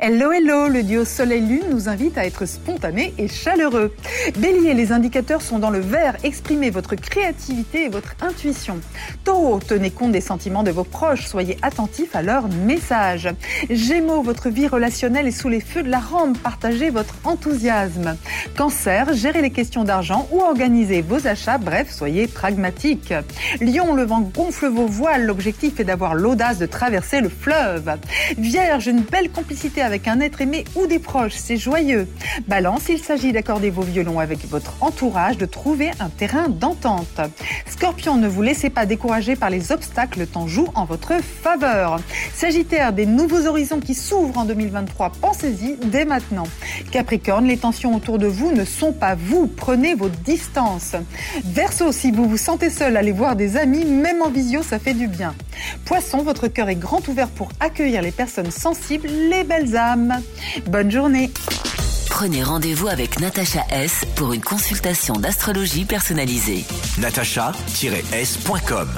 Hello hello, le duo Soleil-Lune nous invite à être spontané et chaleureux. Bélier, les indicateurs sont dans le vert, exprimez votre créativité et votre intuition. Taureau, tenez compte des sentiments de vos proches, soyez attentifs à leurs messages. Gémeaux, votre vie relationnelle est sous les feux de la rampe, partagez votre enthousiasme. Cancer, gérez les questions d'argent ou organisez vos achats, bref, soyez pragmatique. Lion, le vent gonfle vos voiles, l'objectif est d'avoir l'audace de traverser le fleuve. Vierge, une belle complicité avec un être aimé ou des proches, c'est joyeux. Balance, il s'agit d'accorder vos violons avec votre entourage, de trouver un terrain d'entente. Scorpion, ne vous laissez pas décourager par les obstacles, le temps joue en votre faveur. Sagittaire, des nouveaux horizons qui s'ouvrent en 2023, pensez-y dès maintenant. Capricorne, les tensions autour de vous ne sont pas vous, prenez vos distances. Verseau, si vous vous sentez seul, allez voir des amis, même en visio, ça fait du bien. Poisson, votre cœur est grand ouvert pour accueillir les personnes sensibles, les belles âmes. Bonne journée. Prenez rendez-vous avec Natacha S pour une consultation d'astrologie personnalisée. natacha-s.com